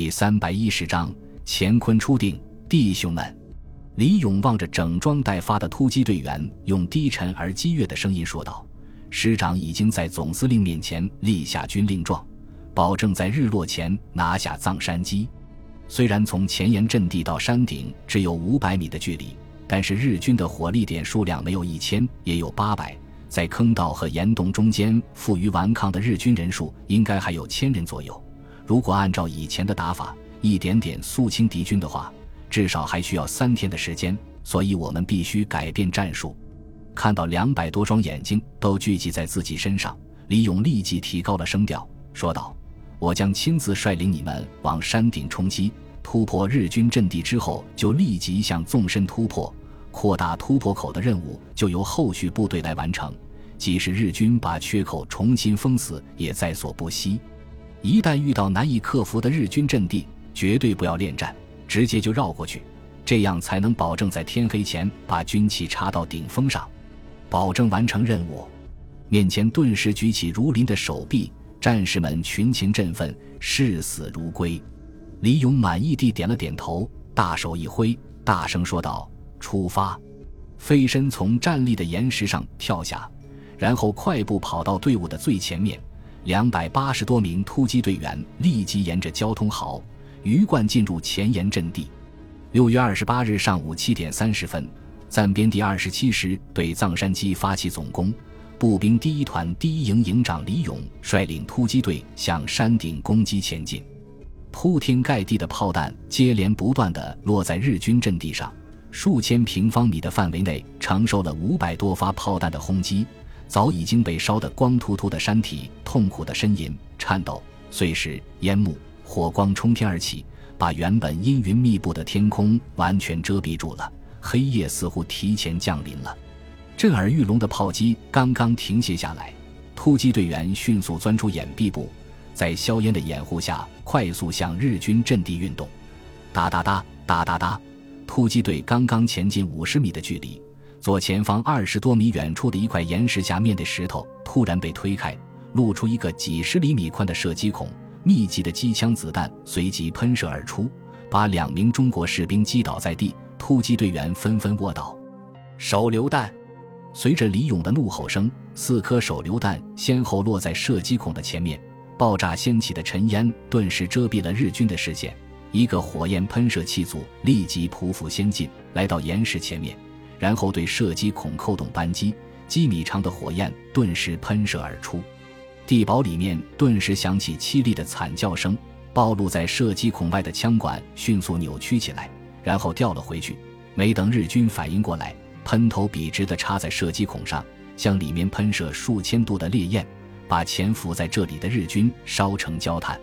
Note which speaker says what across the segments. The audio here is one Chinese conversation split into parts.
Speaker 1: 第三百一十章，乾坤初定，弟兄们。李勇望着整装待发的突击队员，用低沉而激越的声音说道：“师长已经在总司令面前立下军令状，保证在日落前拿下藏山基。虽然从前沿阵地到山顶只有五百米的距离，但是日军的火力点数量没有一千，也有八百。在坑道和岩洞中间负隅顽抗的日军人数应该还有千人左右。”如果按照以前的打法，一点点肃清敌军的话，至少还需要三天的时间。所以我们必须改变战术。看到两百多双眼睛都聚集在自己身上，李勇立即提高了声调，说道：“我将亲自率领你们往山顶冲击，突破日军阵地之后，就立即向纵深突破，扩大突破口的任务就由后续部队来完成。即使日军把缺口重新封死，也在所不惜。”一旦遇到难以克服的日军阵地，绝对不要恋战，直接就绕过去，这样才能保证在天黑前把军旗插到顶峰上，保证完成任务。面前顿时举起如林的手臂，战士们群情振奋，视死如归。李勇满意地点了点头，大手一挥，大声说道：“出发！”飞身从站立的岩石上跳下，然后快步跑到队伍的最前面。两百八十多名突击队员立即沿着交通壕鱼贯进入前沿阵地。六月二十八日上午七点三十分，暂编第二十七师对藏山矶发起总攻。步兵第一团第一营营长李勇率领突击队向山顶攻击前进。铺天盖地的炮弹接连不断地落在日军阵地上，数千平方米的范围内承受了五百多发炮弹的轰击。早已经被烧得光秃秃的山体，痛苦的呻吟、颤抖、碎石、烟幕、火光冲天而起，把原本阴云密布的天空完全遮蔽住了。黑夜似乎提前降临了。震耳欲聋的炮击刚刚停歇下来，突击队员迅速钻出掩蔽部，在硝烟的掩护下，快速向日军阵地运动。哒哒哒哒哒哒，突击队刚刚前进五十米的距离。左前方二十多米远处的一块岩石下面的石头突然被推开，露出一个几十厘米宽的射击孔，密集的机枪子弹随即喷射而出，把两名中国士兵击倒在地。突击队员纷纷卧倒。手榴弹，随着李勇的怒吼声，四颗手榴弹先后落在射击孔的前面，爆炸掀起的尘烟顿时遮蔽了日军的视线。一个火焰喷射器组立即匍匐先进，来到岩石前面。然后对射击孔扣动扳机，几米长的火焰顿时喷射而出，地堡里面顿时响起凄厉的惨叫声。暴露在射击孔外的枪管迅速扭曲起来，然后掉了回去。没等日军反应过来，喷头笔直地插在射击孔上，向里面喷射数千度的烈焰，把潜伏在这里的日军烧成焦炭。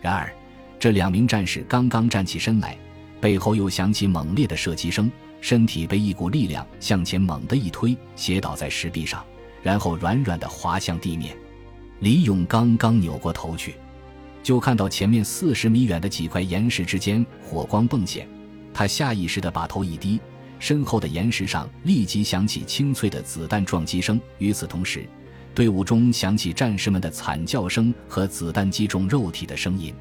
Speaker 1: 然而，这两名战士刚刚站起身来，背后又响起猛烈的射击声。身体被一股力量向前猛地一推，斜倒在石壁上，然后软软地滑向地面。李勇刚刚扭过头去，就看到前面四十米远的几块岩石之间火光迸现。他下意识地把头一低，身后的岩石上立即响起清脆的子弹撞击声。与此同时，队伍中响起战士们的惨叫声和子弹击中肉体的声音。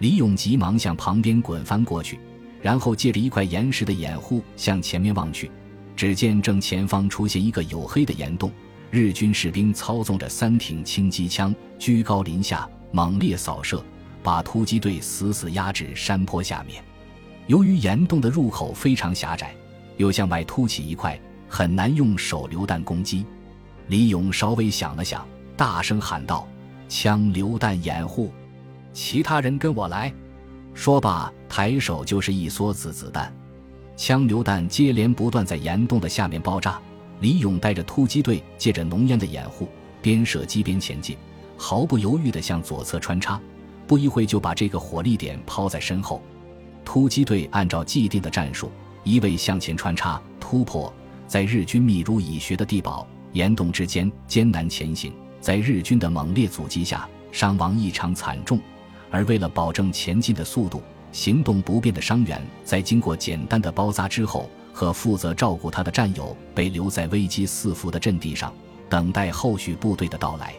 Speaker 1: 李勇急忙向旁边滚翻过去。然后借着一块岩石的掩护向前面望去，只见正前方出现一个黝黑的岩洞，日军士兵操纵着三挺轻机枪，居高临下猛烈扫射，把突击队死死压制山坡下面。由于岩洞的入口非常狭窄，又向外凸起一块，很难用手榴弹攻击。李勇稍微想了想，大声喊道：“枪榴弹掩护，其他人跟我来。”说罢，抬手就是一梭子子弹，枪榴弹接连不断在岩洞的下面爆炸。李勇带着突击队，借着浓烟的掩护，边射击边前进，毫不犹豫地向左侧穿插。不一会就把这个火力点抛在身后。突击队按照既定的战术，一味向前穿插突破，在日军密如蚁穴的地堡岩洞之间艰难前行，在日军的猛烈阻击下，伤亡异常惨重。而为了保证前进的速度，行动不便的伤员在经过简单的包扎之后，和负责照顾他的战友被留在危机四伏的阵地上，等待后续部队的到来。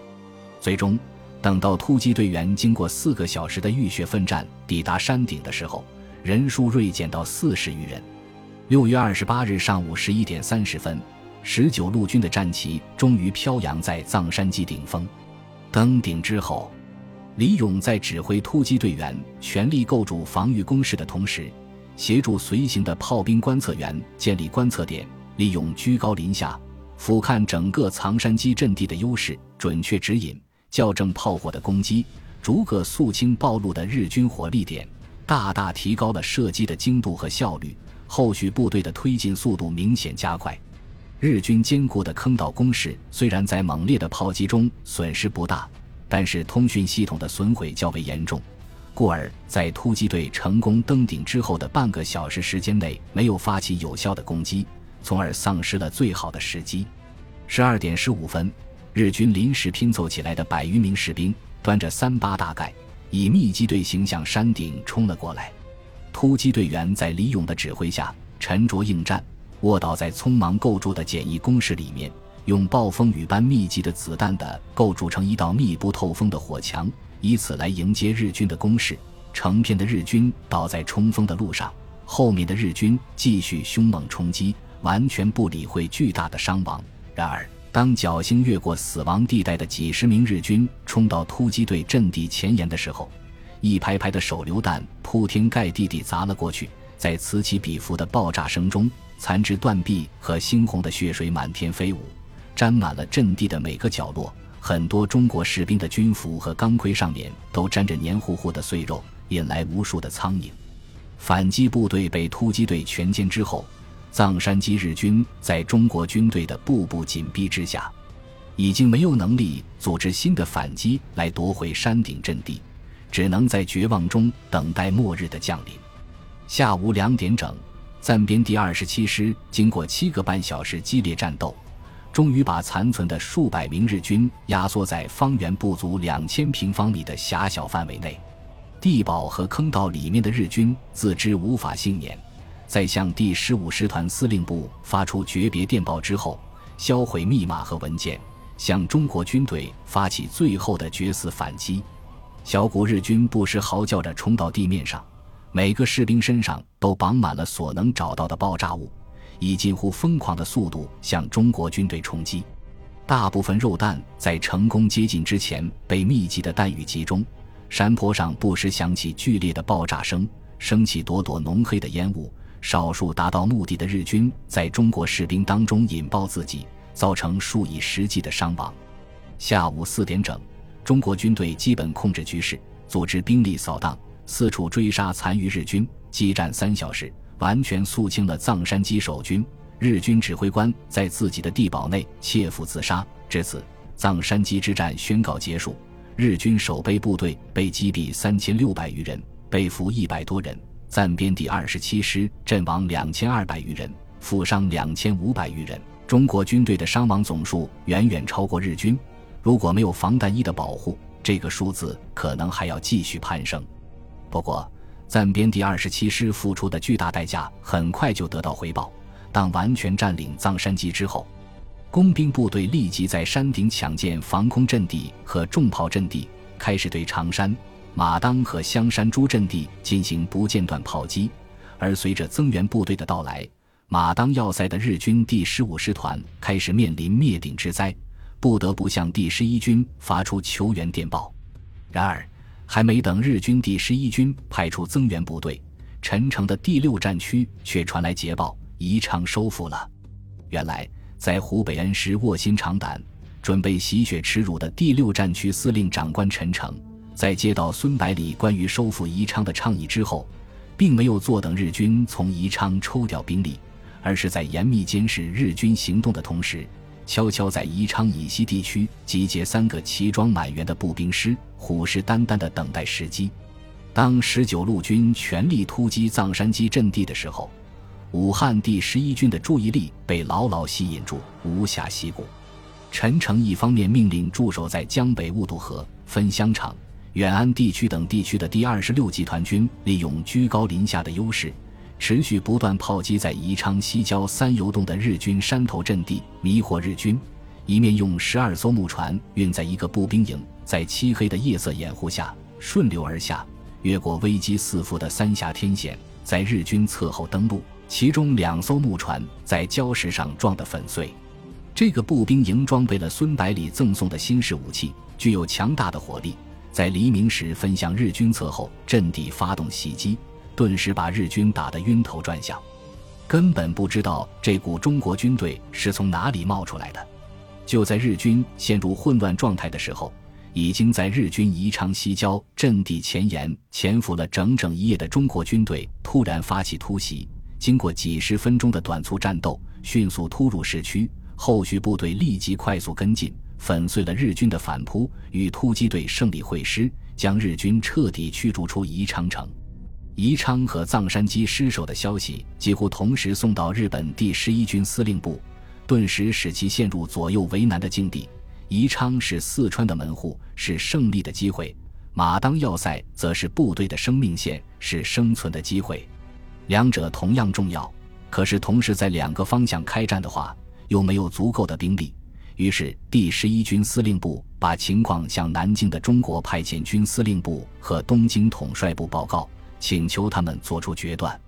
Speaker 1: 最终，等到突击队员经过四个小时的浴血奋战抵达山顶的时候，人数锐减到四十余人。六月二十八日上午十一点三十分，十九路军的战旗终于飘扬在藏山基顶峰。登顶之后，李勇在指挥突击队员全力构筑防御工事的同时，协助随行的炮兵观测员建立观测点。利用居高临下俯瞰整个藏山基阵地的优势，准确指引、校正炮火的攻击，逐个肃清暴露的日军火力点，大大提高了射击的精度和效率。后续部队的推进速度明显加快。日军坚固的坑道工事虽然在猛烈的炮击中损失不大，但是通讯系统的损毁较为严重，故而在突击队成功登顶之后的半个小时时间内，没有发起有效的攻击。从而丧失了最好的时机。十二点十五分，日军临时拼凑起来的百余名士兵端着三八大盖，以密集队形向山顶冲了过来。突击队员在李勇的指挥下沉着应战，卧倒在匆忙构筑的简易工事里面，用暴风雨般密集的子弹的构筑成一道密不透风的火墙，以此来迎接日军的攻势。成片的日军倒在冲锋的路上，后面的日军继续凶猛冲击。完全不理会巨大的伤亡。然而，当侥幸越过死亡地带的几十名日军冲到突击队阵地前沿的时候，一排排的手榴弹铺天盖地地砸了过去。在此起彼伏的爆炸声中，残肢断臂和猩红的血水满天飞舞，沾满了阵地的每个角落。很多中国士兵的军服和钢盔上面都沾着黏糊糊的碎肉，引来无数的苍蝇。反击部队被突击队全歼之后。藏山基日军在中国军队的步步紧逼之下，已经没有能力组织新的反击来夺回山顶阵地，只能在绝望中等待末日的降临。下午两点整，暂编第二十七师经过七个半小时激烈战斗，终于把残存的数百名日军压缩在方圆不足两千平方米的狭小范围内。地堡和坑道里面的日军自知无法幸免。在向第十五师团司令部发出诀别电报之后，销毁密码和文件，向中国军队发起最后的决死反击。小股日军不时嚎叫着冲到地面上，每个士兵身上都绑满了所能找到的爆炸物，以近乎疯狂的速度向中国军队冲击。大部分肉弹在成功接近之前被密集的弹雨击中，山坡上不时响起剧烈的爆炸声，升起朵朵浓黑的烟雾。少数达到目的的日军在中国士兵当中引爆自己，造成数以十计的伤亡。下午四点整，中国军队基本控制局势，组织兵力扫荡，四处追杀残余日军。激战三小时，完全肃清了藏山基守军。日军指挥官在自己的地堡内切腹自杀。至此，藏山基之战宣告结束。日军守备部队被击毙三千六百余人，被俘一百多人。暂编第二十七师阵亡两千二百余人，负伤两千五百余人。中国军队的伤亡总数远远超过日军。如果没有防弹衣的保护，这个数字可能还要继续攀升。不过，暂编第二十七师付出的巨大代价很快就得到回报。当完全占领藏山基之后，工兵部队立即在山顶抢建防空阵地和重炮阵地，开始对长山。马当和香山诸阵地进行不间断炮击，而随着增援部队的到来，马当要塞的日军第十五师团开始面临灭顶之灾，不得不向第十一军发出求援电报。然而，还没等日军第十一军派出增援部队，陈诚的第六战区却传来捷报：宜昌收复了。原来，在湖北恩施卧薪尝胆，准备洗血耻辱的第六战区司令长官陈诚。在接到孙百里关于收复宜昌的倡议之后，并没有坐等日军从宜昌抽调兵力，而是在严密监视日军行动的同时，悄悄在宜昌以西地区集结三个齐装满员的步兵师，虎视眈眈地等待时机。当十九路军全力突击藏山矶阵地的时候，武汉第十一军的注意力被牢牢吸引住，无暇西顾。陈诚一方面命令驻守在江北雾渡河、分香场。远安地区等地区的第二十六集团军利用居高临下的优势，持续不断炮击在宜昌西郊三游洞的日军山头阵地，迷惑日军；一面用十二艘木船运载一个步兵营，在漆黑的夜色掩护下顺流而下，越过危机四伏的三峡天险，在日军侧后登陆。其中两艘木船在礁石上撞得粉碎。这个步兵营装备了孙百里赠送的新式武器，具有强大的火力，在黎明时分向日军侧后阵地发动袭击，顿时把日军打得晕头转向，根本不知道这股中国军队是从哪里冒出来的。就在日军陷入混乱状态的时候，已经在日军宜昌西郊阵地前沿潜伏了整整一夜的中国军队突然发起突袭，经过几十分钟的短促战斗，迅速突入市区。后续部队立即快速跟进，粉碎了日军的反扑，与突击队胜利会师，将日军彻底驱逐出宜昌城。宜昌和藏山矶失守的消息几乎同时送到日本第十一军司令部，顿时使其陷入左右为难的境地。宜昌是四川的门户，是胜利的机会；马当要塞则是部队的生命线，是生存的机会。两者同样重要，可是同时在两个方向开战的话。又没有足够的兵力，于是第十一军司令部把情况向南京的中国派遣军司令部和东京统帅部报告，请求他们做出决断。